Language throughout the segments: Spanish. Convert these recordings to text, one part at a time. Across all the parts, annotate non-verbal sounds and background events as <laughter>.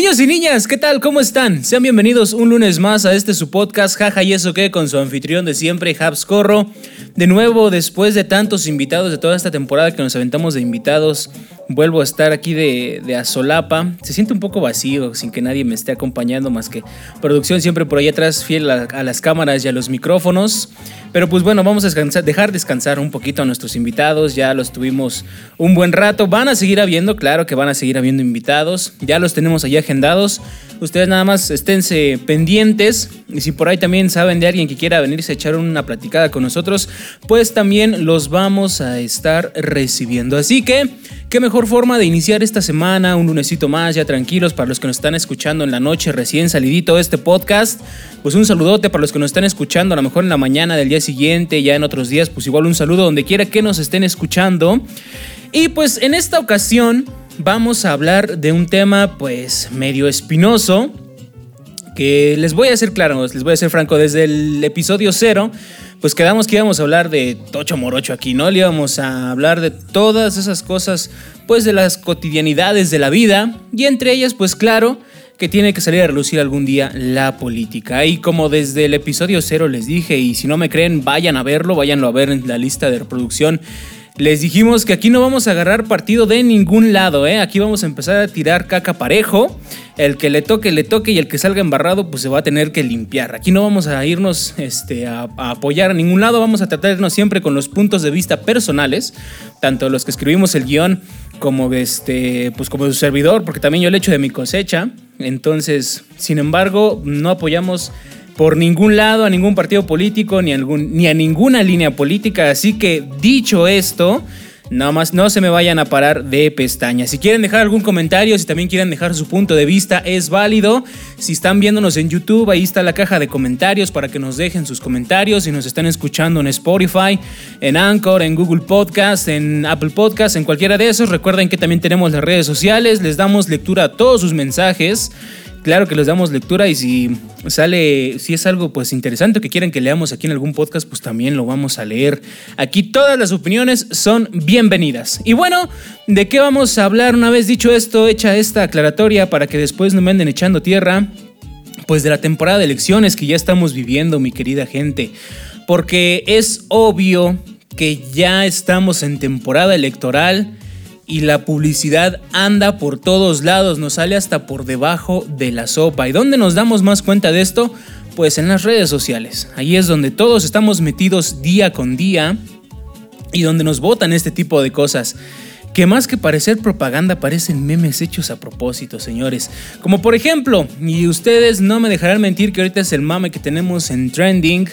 Niños y niñas, ¿qué tal? ¿Cómo están? Sean bienvenidos un lunes más a este su podcast, jaja y eso qué, con su anfitrión de siempre, Habs Corro. De nuevo, después de tantos invitados de toda esta temporada que nos aventamos de invitados, vuelvo a estar aquí de, de Azolapa. Se siente un poco vacío, sin que nadie me esté acompañando, más que producción siempre por ahí atrás, fiel a, las cámaras y a los micrófonos. Pero pues bueno, vamos a dejar descansar un poquito a nuestros invitados. Ya los tuvimos un buen rato. Van a seguir habiendo, claro que van a seguir habiendo invitados. Ya los tenemos allí agendados. Ustedes nada más esténse pendientes. Y si por ahí también saben de alguien que quiera venirse a echar una platicada con nosotros, pues también los vamos a estar recibiendo. Así que, qué mejor forma de iniciar esta semana, un lunesito más, ya tranquilos, para los que nos están escuchando en la noche recién salidito este podcast. Pues un saludote para los que nos están escuchando, a lo mejor en la mañana del día siguiente, ya en otros días, pues igual un saludo donde quiera que nos estén escuchando. Y pues en esta ocasión vamos a hablar de un tema pues medio espinoso, que les voy a ser claro, les voy a ser franco, desde el episodio cero, pues quedamos que íbamos a hablar de Tocho Morocho aquí, ¿no? Le íbamos a hablar de todas esas cosas, pues de las cotidianidades de la vida, y entre ellas, pues claro, que tiene que salir a relucir algún día la política. Y como desde el episodio cero les dije, y si no me creen, vayan a verlo, váyanlo a ver en la lista de reproducción. Les dijimos que aquí no vamos a agarrar partido de ningún lado, ¿eh? Aquí vamos a empezar a tirar caca parejo. El que le toque, le toque y el que salga embarrado, pues se va a tener que limpiar. Aquí no vamos a irnos este, a, apoyar a ningún lado, vamos a tratarnos siempre con los puntos de vista personales, tanto los que escribimos el guion como este, pues como su servidor, porque también yo le echo de mi cosecha. Entonces, sin embargo, no apoyamos por ningún lado a ningún partido político ni a, ninguna línea política. Así que dicho esto, nada más no se me vayan a parar de pestañas. Si quieren dejar algún comentario, si también quieren dejar su punto de vista, es válido. Si están viéndonos en YouTube, ahí está la caja de comentarios para que nos dejen sus comentarios. Si nos están escuchando en Spotify, en Anchor, en Google Podcast, en Apple Podcast, en cualquiera de esos, recuerden que también tenemos las redes sociales. Les damos lectura a todos sus mensajes claro que les damos lectura y si sale, si es algo pues interesante que quieren que leamos aquí en algún podcast, pues también lo vamos a leer. Aquí todas las opiniones son bienvenidas. Y bueno, ¿de qué vamos a hablar una vez dicho esto, hecha esta aclaratoria para que después no me anden echando tierra? Pues de la temporada de elecciones que ya estamos viviendo, mi querida gente. Porque es obvio que ya estamos en temporada electoral y la publicidad anda por todos lados, nos sale hasta por debajo de la sopa. ¿Y dónde nos damos más cuenta de esto? Pues en las redes sociales. Ahí es donde todos estamos metidos día con día y donde nos votan este tipo de cosas. Que más que parecer propaganda parecen memes hechos a propósito, señores. Como por ejemplo, y ustedes no me dejarán mentir que ahorita es el mame que tenemos en trending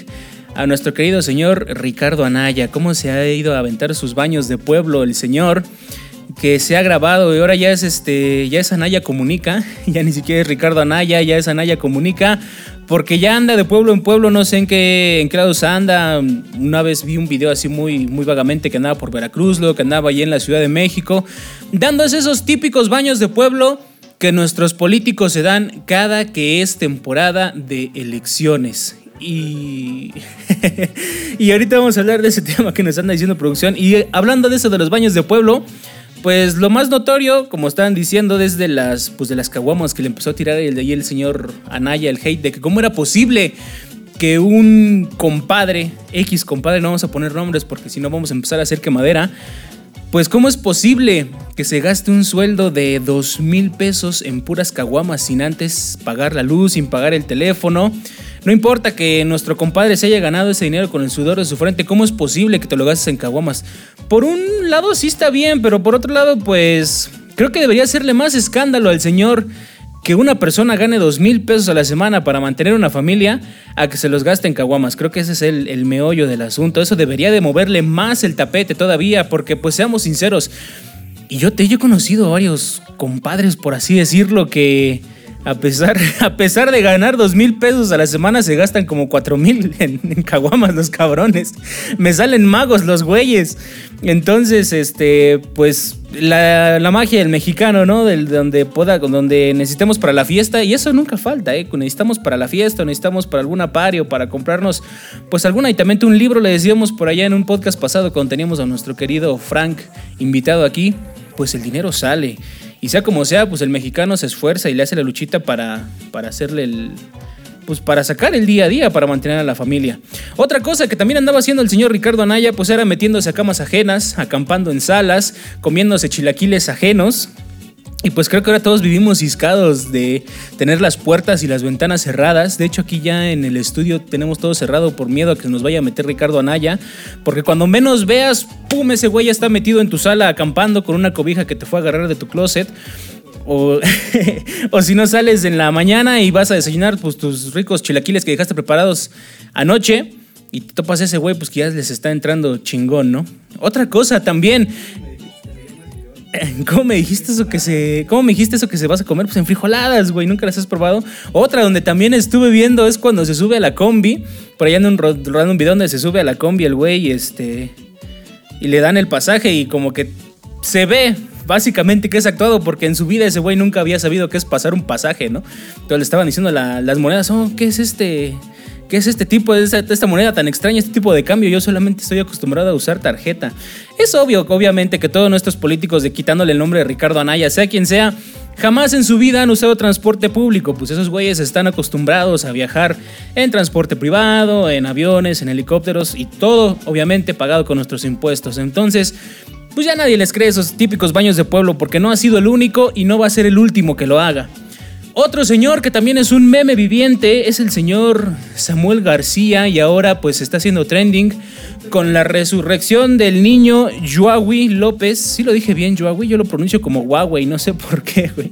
a nuestro querido señor Ricardo Anaya. ¿Cómo se ha ido a aventar sus baños de pueblo el señor? Que se ha grabado y ahora ya es este ya es Anaya Comunica, <laughs> ya ni siquiera es Ricardo Anaya, ya es Anaya Comunica, porque ya anda de pueblo en pueblo, no sé en qué en qué anda. Una vez vi un video así muy muy vagamente que andaba por Veracruz, luego que andaba allí en la Ciudad de México, dándose esos típicos baños de pueblo que nuestros políticos se dan cada que es temporada de elecciones. Y, <laughs> y ahorita vamos a hablar de ese <laughs> tema que nos anda diciendo producción. Y hablando de eso de los baños de pueblo, pues lo más notorio, como estaban diciendo desde las, pues de las caguamas que le empezó a tirar el de ahí el señor Anaya, el hate, de que cómo era posible que un compadre, X compadre, no vamos a poner nombres porque si no vamos a empezar a hacer quemadera, pues cómo es posible que se gaste un sueldo de dos mil pesos en puras caguamas sin antes pagar la luz, sin pagar el teléfono. No importa que nuestro compadre se haya ganado ese dinero con el sudor de su frente, ¿cómo es posible que te lo gastes en caguamas? Por un lado sí está bien, pero por otro lado, pues creo que debería hacerle más escándalo al señor que una persona gane dos mil pesos a la semana para mantener una familia a que se los gaste en caguamas. Creo que ese es el, meollo del asunto. Eso debería de moverle más el tapete todavía, porque pues seamos sinceros. Y yo te yo he conocido varios compadres, por así decirlo, que A pesar, <laughs> a pesar de ganar dos mil pesos a la semana, se gastan como cuatro mil <laughs> en, caguamas los cabrones. Me salen magos los güeyes. Entonces, este, pues la, magia del mexicano, ¿no? Del, donde pueda, donde necesitemos para la fiesta. Y eso nunca falta, ¿eh? Necesitamos para la fiesta, necesitamos para alguna pari o para comprarnos, pues algún aditamento, un libro. Le decíamos por allá en un podcast pasado cuando teníamos a nuestro querido Frank invitado aquí. Pues el dinero sale. Y sea como sea, pues el mexicano se esfuerza y le hace la luchita para, para hacerle el, pues para sacar el día a día, para mantener a la familia. Otra cosa que también andaba haciendo el señor Ricardo Anaya, pues era metiéndose a camas ajenas, acampando en salas, comiéndose chilaquiles ajenos. Y pues creo que ahora todos vivimos ciscados de tener las puertas y las ventanas cerradas. De hecho, aquí ya en el estudio tenemos todo cerrado por miedo a que nos vaya a meter Ricardo Anaya. Porque cuando menos veas, pum, ese güey ya está metido en tu sala acampando con una cobija que te fue a agarrar de tu closet. O, <laughs> o, si no sales en la mañana y vas a desayunar pues, tus ricos chilaquiles que dejaste preparados anoche y te topas a ese güey, pues que ya les está entrando chingón, ¿no? Otra cosa también. <laughs> ¿Cómo me dijiste eso que se. ¿Cómo me dijiste eso que se vas a comer? Pues en frijoladas, güey. Nunca las has probado. Otra donde también estuve viendo es cuando se sube a la combi. Por allá en un rodando un video donde se sube a la combi el güey, este. Y le dan el pasaje y como que se ve básicamente que es actuado porque en su vida ese güey nunca había sabido qué es pasar un pasaje, ¿no? Entonces le estaban diciendo las monedas, oh, ¿qué es este? ¿Qué es este tipo de esta, moneda tan extraña, este tipo de cambio? Yo solamente estoy acostumbrado a usar tarjeta. Es obvio, obviamente, que todos nuestros políticos, de quitándole el nombre de Ricardo Anaya, sea quien sea, jamás en su vida han usado transporte público. Pues esos güeyes están acostumbrados a viajar en transporte privado, en aviones, en helicópteros y todo, obviamente, pagado con nuestros impuestos. Entonces, pues ya nadie les cree esos típicos baños de pueblo porque no ha sido el único y no va a ser el último que lo haga. Otro señor que también es un meme viviente es el señor Samuel García y ahora pues está haciendo trending con la resurrección del niño Joawi López. Sí lo dije bien, Joawi, yo lo pronuncio como Huawei, no sé por qué, güey.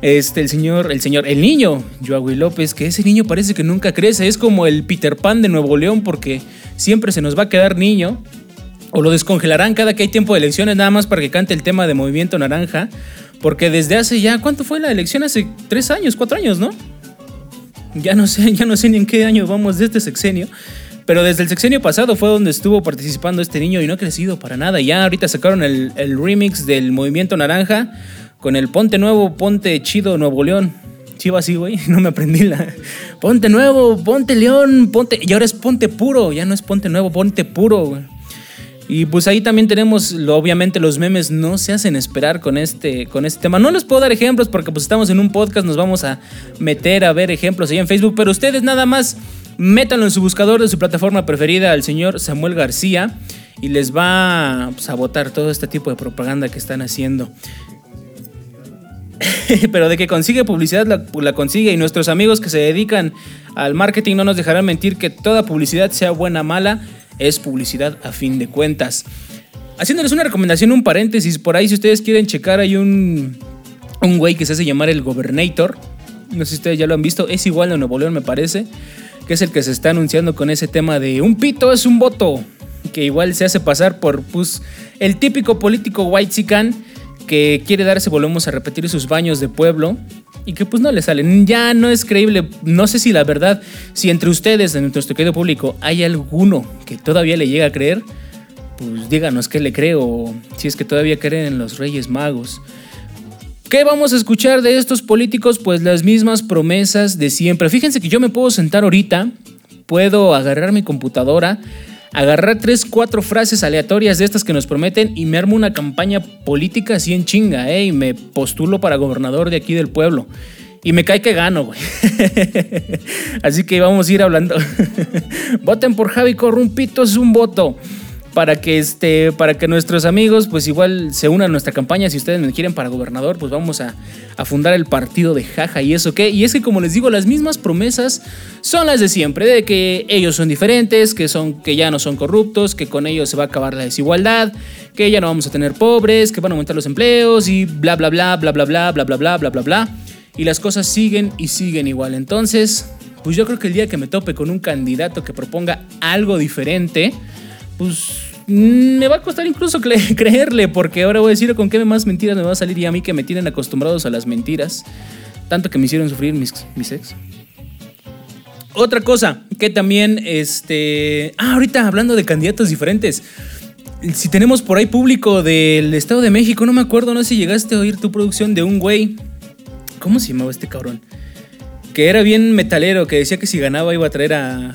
Este, el señor, el señor, el niño Joawi López, que ese niño parece que nunca crece, es como el Peter Pan de Nuevo León porque siempre se nos va a quedar niño o lo descongelarán cada que hay tiempo de elecciones nada más para que cante el tema de Movimiento Naranja. Porque desde hace ya, ¿cuánto fue la elección? Hace tres años, cuatro años, ¿no? Ya no sé, <laughs> ya no sé ni en qué año vamos de este sexenio. Pero desde el sexenio pasado fue donde estuvo participando este niño y no ha crecido para nada. Ya ahorita sacaron el, remix del Movimiento Naranja con el Ponte Nuevo, Ponte Chido Nuevo León. Chivo así, güey. <laughs> No me aprendí la. Ponte Nuevo, Ponte León, Ponte. Y ahora es Ponte Puro. Ya no es Ponte Nuevo, Ponte Puro, güey. Y pues ahí también tenemos, obviamente los memes no se hacen esperar con este, con este tema. No les puedo dar ejemplos porque pues estamos en un podcast, nos vamos a meter a ver ejemplos ahí en Facebook, pero ustedes nada más métanlo en su buscador de su plataforma preferida al señor Samuel García y les va pues, a botar todo este tipo de propaganda que están haciendo. <laughs> pero de que consigue publicidad la, la, consigue y nuestros amigos que se dedican al marketing no nos dejarán mentir que toda publicidad sea buena o mala es publicidad a fin de cuentas. Haciéndoles una recomendación, un paréntesis, por ahí si ustedes quieren checar hay un, un güey que se hace llamar el Gobernator. No sé si ustedes ya lo han visto, es igual de Nuevo León me parece, que es el que se está anunciando con ese tema de un pito es un voto, que igual se hace pasar por pues, el típico político white que quiere darse, volvemos a repetir, sus baños de pueblo y que pues no le salen. Ya no es creíble. No sé si la verdad, si entre ustedes, en nuestro querido público, hay alguno que todavía le llega a creer, pues díganos qué le cree o si es que todavía creen en los Reyes Magos. ¿Qué vamos a escuchar de estos políticos? Pues las mismas promesas de siempre. Fíjense que yo me puedo sentar ahorita, puedo agarrar mi computadora, agarrar tres, cuatro frases aleatorias de estas que nos prometen y me armo una campaña política así en chinga, ¿eh? Y me postulo para gobernador de aquí del pueblo. Y me cae que gano, güey. <laughs> así que vamos a ir hablando. <laughs> Voten por Javi Corrumpito, es un voto para que este para que nuestros amigos pues igual se unan a nuestra campaña si ustedes me quieren para gobernador pues vamos a, fundar el partido de jaja y eso qué y es que como les digo las mismas promesas son las de siempre de que ellos son diferentes que son que ya no son corruptos que con ellos se va a acabar la desigualdad que ya no vamos a tener pobres que van a aumentar los empleos y bla bla bla bla bla bla bla bla bla bla bla bla y las cosas siguen y siguen igual entonces pues yo creo que el día que me tope con un candidato que proponga algo diferente pues mm, me va a costar incluso <laughs> creerle, porque ahora voy a decir con qué más mentiras me va a salir y a mí que me tienen acostumbrados a las mentiras. Tanto que me hicieron sufrir mis, mis ex. Otra cosa que también, este... Ah, ahorita hablando de candidatos diferentes. Si tenemos por ahí público del Estado de México, no me acuerdo, no sé si llegaste a oír tu producción de un güey. ¿Cómo se llamaba este cabrón? Que era bien metalero, que decía que si ganaba iba a traer a,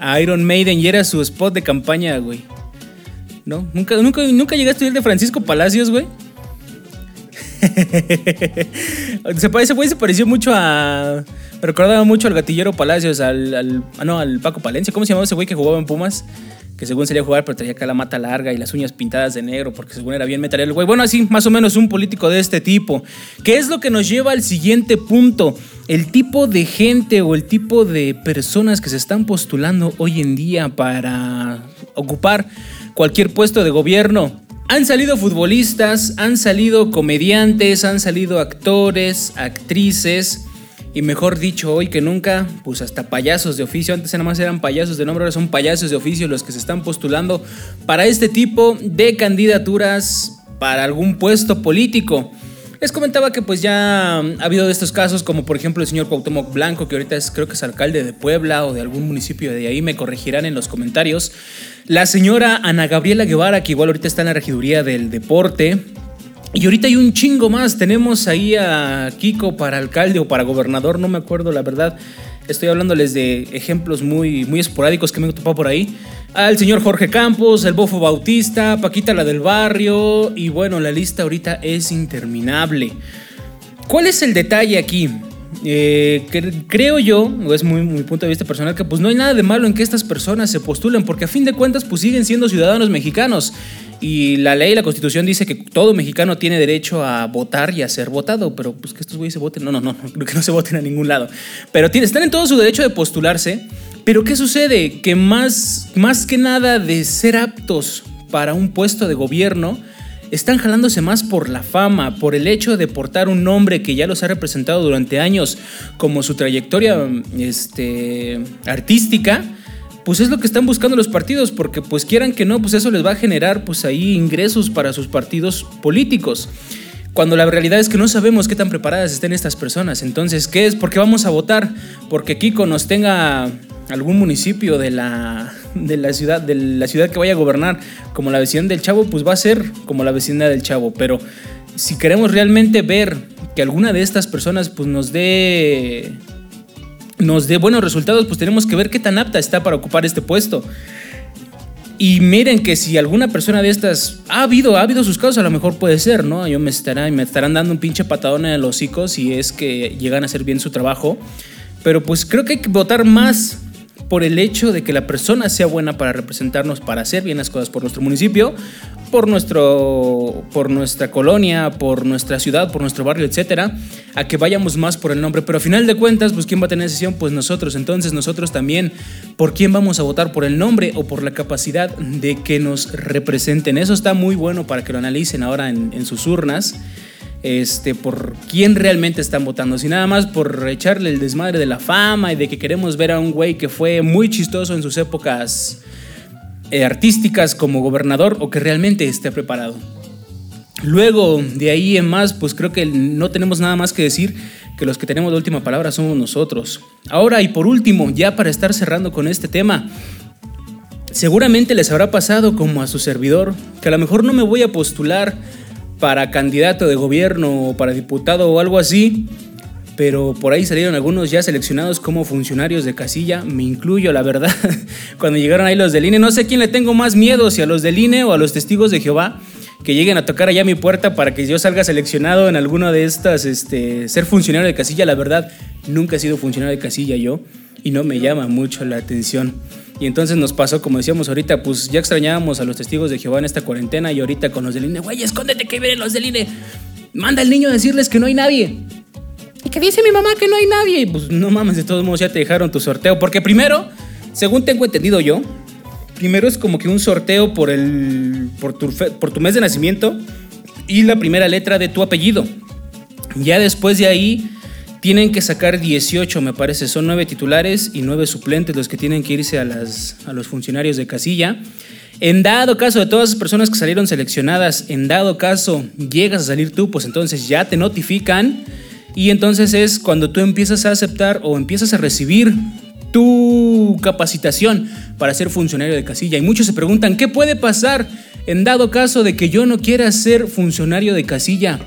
a Iron Maiden y era su spot de campaña, güey. ¿No? ¿Nunca, nunca, nunca llegaste a oír de Francisco Palacios, güey? <laughs> se parece, güey, se pareció mucho a. Recordaba mucho al gatillero Palacios, al, al, ah, no, al Paco Palencia. ¿Cómo se llamaba ese güey que jugaba en Pumas? Que según salía a jugar, pero traía acá la mata larga y las uñas pintadas de negro, porque según era bien metalero el güey. Bueno, así, más o menos un político de este tipo. ¿Qué es lo que nos lleva al siguiente punto? El tipo de gente o el tipo de personas que se están postulando hoy en día para ocupar cualquier puesto de gobierno. Han salido futbolistas, han salido comediantes, han salido actores, actrices. Y mejor dicho, hoy que nunca, pues hasta payasos de oficio. Antes nada más eran payasos de nombre, ahora son payasos de oficio los que se están postulando para este tipo de candidaturas para algún puesto político. Les comentaba que pues ya ha habido de estos casos, como por ejemplo el señor Cuauhtémoc Blanco, que ahorita es creo que es alcalde de Puebla o de algún municipio de ahí, me corregirán en los comentarios. La señora Ana Gabriela Guevara, que igual ahorita está en la regiduría del deporte. Y ahorita hay un chingo más. Tenemos ahí a Kiko para alcalde o para gobernador, no me acuerdo la verdad. Estoy hablándoles de ejemplos muy, muy esporádicos que me he topado por ahí al señor Jorge Campos, el Bofo Bautista, Paquita la del barrio y bueno, la lista ahorita es interminable. ¿Cuál es el detalle aquí? Eh, creo yo, o es muy mi punto de vista personal, que pues no hay nada de malo en que estas personas se postulen, porque a fin de cuentas pues siguen siendo ciudadanos mexicanos. Y la ley, la constitución dice que todo mexicano tiene derecho a votar y a ser votado, pero pues que estos güeyes se voten, no, no, no, creo que no se voten a ningún lado. Pero están en todo su derecho de postularse pero ¿qué sucede? Que más, más que nada de ser aptos para un puesto de gobierno, están jalándose más por la fama, por el hecho de portar un nombre que ya los ha representado durante años, como su trayectoria este, artística, pues es lo que están buscando los partidos, porque pues quieran que no, pues eso les va a generar pues ahí ingresos para sus partidos políticos. Cuando la realidad es que no sabemos qué tan preparadas estén estas personas. Entonces, ¿qué es? ¿Por qué vamos a votar? Porque Kiko nos tenga algún municipio de la, de la ciudad, de la ciudad que vaya a gobernar, como la vecindad del Chavo, pues va a ser como la vecindad del Chavo. Pero si queremos realmente ver que alguna de estas personas pues nos dé nos dé buenos resultados, pues tenemos que ver qué tan apta está para ocupar este puesto. Y miren que si alguna persona de estas ha habido, ha habido sus casos, a lo mejor puede ser, ¿no? Yo me estarán, me estarán dando un pinche patadón en los hocico si es que llegan a hacer bien su trabajo. Pero pues creo que hay que votar más por el hecho de que la persona sea buena para representarnos, para hacer bien las cosas por nuestro municipio, por, nuestro, por nuestra colonia, por nuestra ciudad, por nuestro barrio, etcétera, a que vayamos más por el nombre. Pero a final de cuentas, pues ¿quién va a tener decisión? Pues nosotros. Entonces nosotros también, ¿por quién vamos a votar? ¿Por el nombre o por la capacidad de que nos representen? Eso está muy bueno para que lo analicen ahora en, en sus urnas este, por quién realmente están votando, si nada más por echarle el desmadre de la fama y de que queremos ver a un güey que fue muy chistoso en sus épocas eh, artísticas como gobernador o que realmente esté preparado. Luego, de ahí en más, pues creo que no tenemos nada más que decir que los que tenemos la última palabra somos nosotros. Ahora y por último, ya para estar cerrando con este tema, seguramente les habrá pasado como a su servidor, que a lo mejor no me voy a postular para candidato de gobierno o para diputado o algo así, pero por ahí salieron algunos ya seleccionados como funcionarios de casilla, me incluyo la verdad, <laughs> cuando llegaron ahí los del INE, no sé quién le tengo más miedo, si a los del INE o a los testigos de Jehová, que lleguen a tocar allá mi puerta para que yo salga seleccionado en alguna de estas, este, ser funcionario de casilla, la verdad, nunca he sido funcionario de casilla yo y no me llama mucho la atención. Y entonces nos pasó, como decíamos ahorita, pues ya extrañábamos a los testigos de Jehová en esta cuarentena y ahorita con los del INE, güey, escóndete que vienen los del INE. Manda al niño a decirles que no hay nadie. Y que dice mi mamá que no hay nadie. Pues no mames, de todos modos ya te dejaron tu sorteo. Porque primero, según tengo entendido yo, primero es como que un sorteo por, el, por tu mes de nacimiento y la primera letra de tu apellido. Ya después de ahí tienen que sacar 18, me parece. Son 9 titulares y 9 suplentes los que tienen que irse a, las, a los funcionarios de casilla. En dado caso de todas las personas que salieron seleccionadas, en dado caso llegas a salir tú, pues entonces ya te notifican Y entonces es cuando tú empiezas a aceptar o empiezas a recibir tu capacitación para ser funcionario de casilla. Y muchos se preguntan, ¿qué puede pasar en dado caso de que yo no quiera ser funcionario de casilla?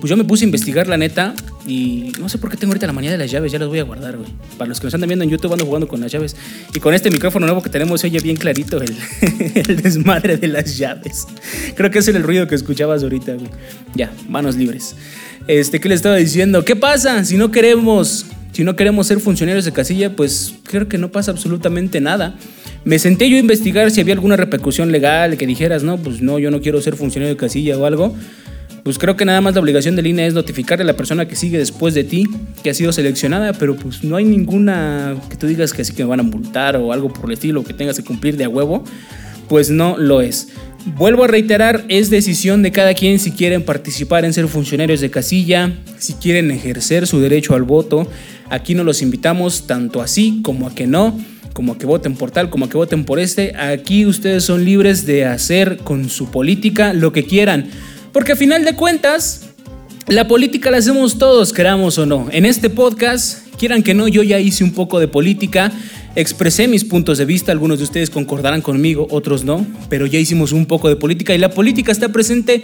Pues yo me puse a investigar la neta y no sé por qué tengo ahorita la manía de las llaves, ya las voy a guardar, güey. Para los que nos están viendo en YouTube ando jugando con las llaves. Y con este micrófono nuevo que tenemos se oye bien clarito el, <laughs> el desmadre de las llaves. Creo que es el ruido que escuchabas ahorita, güey. Ya, manos libres. Este, ¿qué le estaba diciendo? ¿Qué pasa si no queremos si no queremos ser funcionarios de casilla, pues creo que no pasa absolutamente nada. Me senté yo a investigar si había alguna repercusión legal que dijeras, no, pues no, yo no quiero ser funcionario de casilla o algo. Pues creo que nada más la obligación de línea es notificarle a la persona que sigue después de ti que ha sido seleccionada, pero pues no hay ninguna que tú digas que así que me van a multar o algo por el estilo que tengas que cumplir de a huevo. Pues no lo es. Vuelvo a reiterar, es decisión de cada quien si quieren participar en ser funcionarios de casilla, si quieren ejercer su derecho al voto. Aquí no los invitamos tanto así como a que no, como a que voten por tal, como a que voten por este. Aquí ustedes son libres de hacer con su política lo que quieran. Porque a final de cuentas, la política la hacemos todos, queramos o no. En este podcast, quieran que no, yo ya hice un poco de política. Expresé mis puntos de vista, algunos de ustedes concordarán conmigo, otros no, pero ya hicimos un poco de política y la política está presente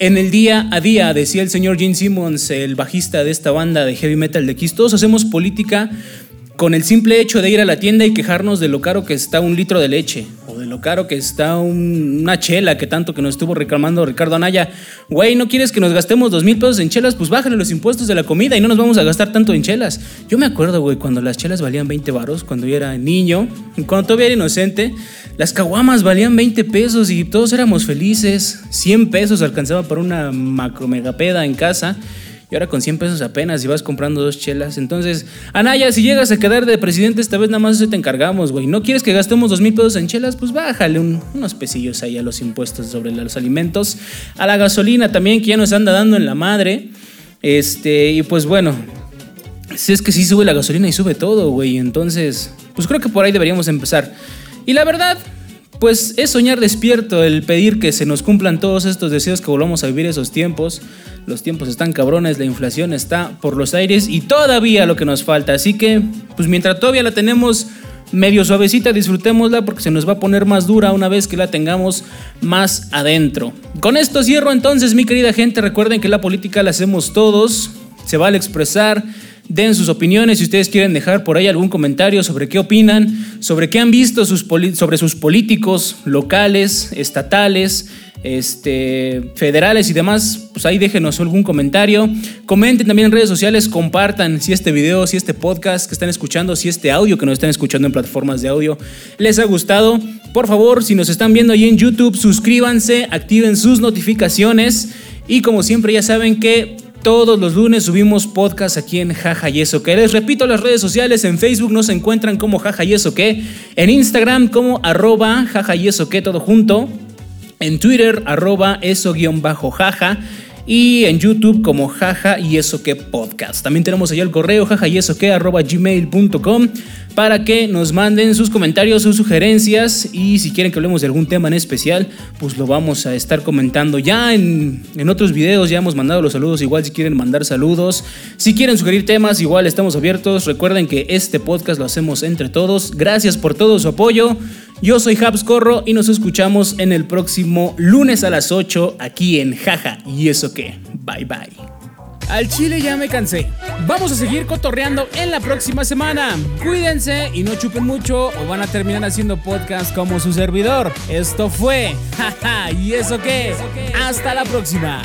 en el día a día, decía el señor Gene Simmons, el bajista de esta banda de heavy metal de Kiss. Todos hacemos política con el simple hecho de ir a la tienda y quejarnos de lo caro que está un litro de leche de lo caro que está una chela que tanto que nos estuvo reclamando Ricardo Anaya. Güey, ¿no quieres que nos gastemos dos mil pesos en chelas? Pues bájale los impuestos de la comida y no nos vamos a gastar tanto en chelas. Yo me acuerdo, güey, cuando las chelas valían 20 varos, cuando yo era niño, cuando todavía era inocente, las caguamas valían 20 pesos y todos éramos felices. 100 pesos alcanzaba para una macro megapeda en casa. Y ahora con 100 pesos apenas y vas comprando dos chelas. Entonces, Anaya, si llegas a quedar de presidente esta vez, nada más eso te encargamos, güey. ¿No quieres que gastemos dos mil pesos en chelas? Pues bájale unos pesillos ahí a los impuestos sobre los alimentos. A la gasolina también, que ya nos anda dando en la madre. Este, y pues bueno, si es que sí sube la gasolina y sube todo, güey. Entonces, pues creo que por ahí deberíamos empezar. Y la verdad, pues es soñar despierto el pedir que se nos cumplan todos estos deseos, que volvamos a vivir esos tiempos. Los tiempos están cabrones, la inflación está por los aires y todavía lo que nos falta. Así que, pues mientras todavía la tenemos medio suavecita, disfrutémosla porque se nos va a poner más dura una vez que la tengamos más adentro. Con esto cierro entonces, mi querida gente. Recuerden que la política la hacemos todos. Se vale expresar den sus opiniones si ustedes quieren dejar por ahí algún comentario sobre qué opinan, sobre qué han visto sus sobre sus políticos locales, estatales, este, federales y demás, pues ahí déjenos algún comentario. Comenten también en redes sociales, compartan si este video, si este podcast que están escuchando, si este audio que nos están escuchando en plataformas de audio les ha gustado. Por favor, si nos están viendo ahí en YouTube, suscríbanse, activen sus notificaciones y como siempre ya saben que todos los lunes subimos podcast aquí en Jaja y Eso Que. Les repito las redes sociales, en Facebook nos encuentran como Jaja y Eso Que, en Instagram como arroba Jaja y Eso Que, todo junto, en Twitter arroba eso guion bajo jaja y en YouTube como jaja y eso que podcast. También tenemos allá el correo jaja y eso que arroba gmail.com para que nos manden sus comentarios, sus sugerencias y si quieren que hablemos de algún tema en especial, pues lo vamos a estar comentando. Ya en, en otros videos ya hemos mandado los saludos, igual si quieren mandar saludos, si quieren sugerir temas, igual estamos abiertos. Recuerden que este podcast lo hacemos entre todos. Gracias por todo su apoyo. Yo soy Habs Corro y nos escuchamos en el próximo lunes a las 8 aquí en Jaja. ¿Y eso qué? Bye bye. Al chile ya me cansé. Vamos a seguir cotorreando en la próxima semana. Cuídense y no chupen mucho o van a terminar haciendo podcast como su servidor. Esto fue Jaja. ¿Y eso qué? Hasta la próxima.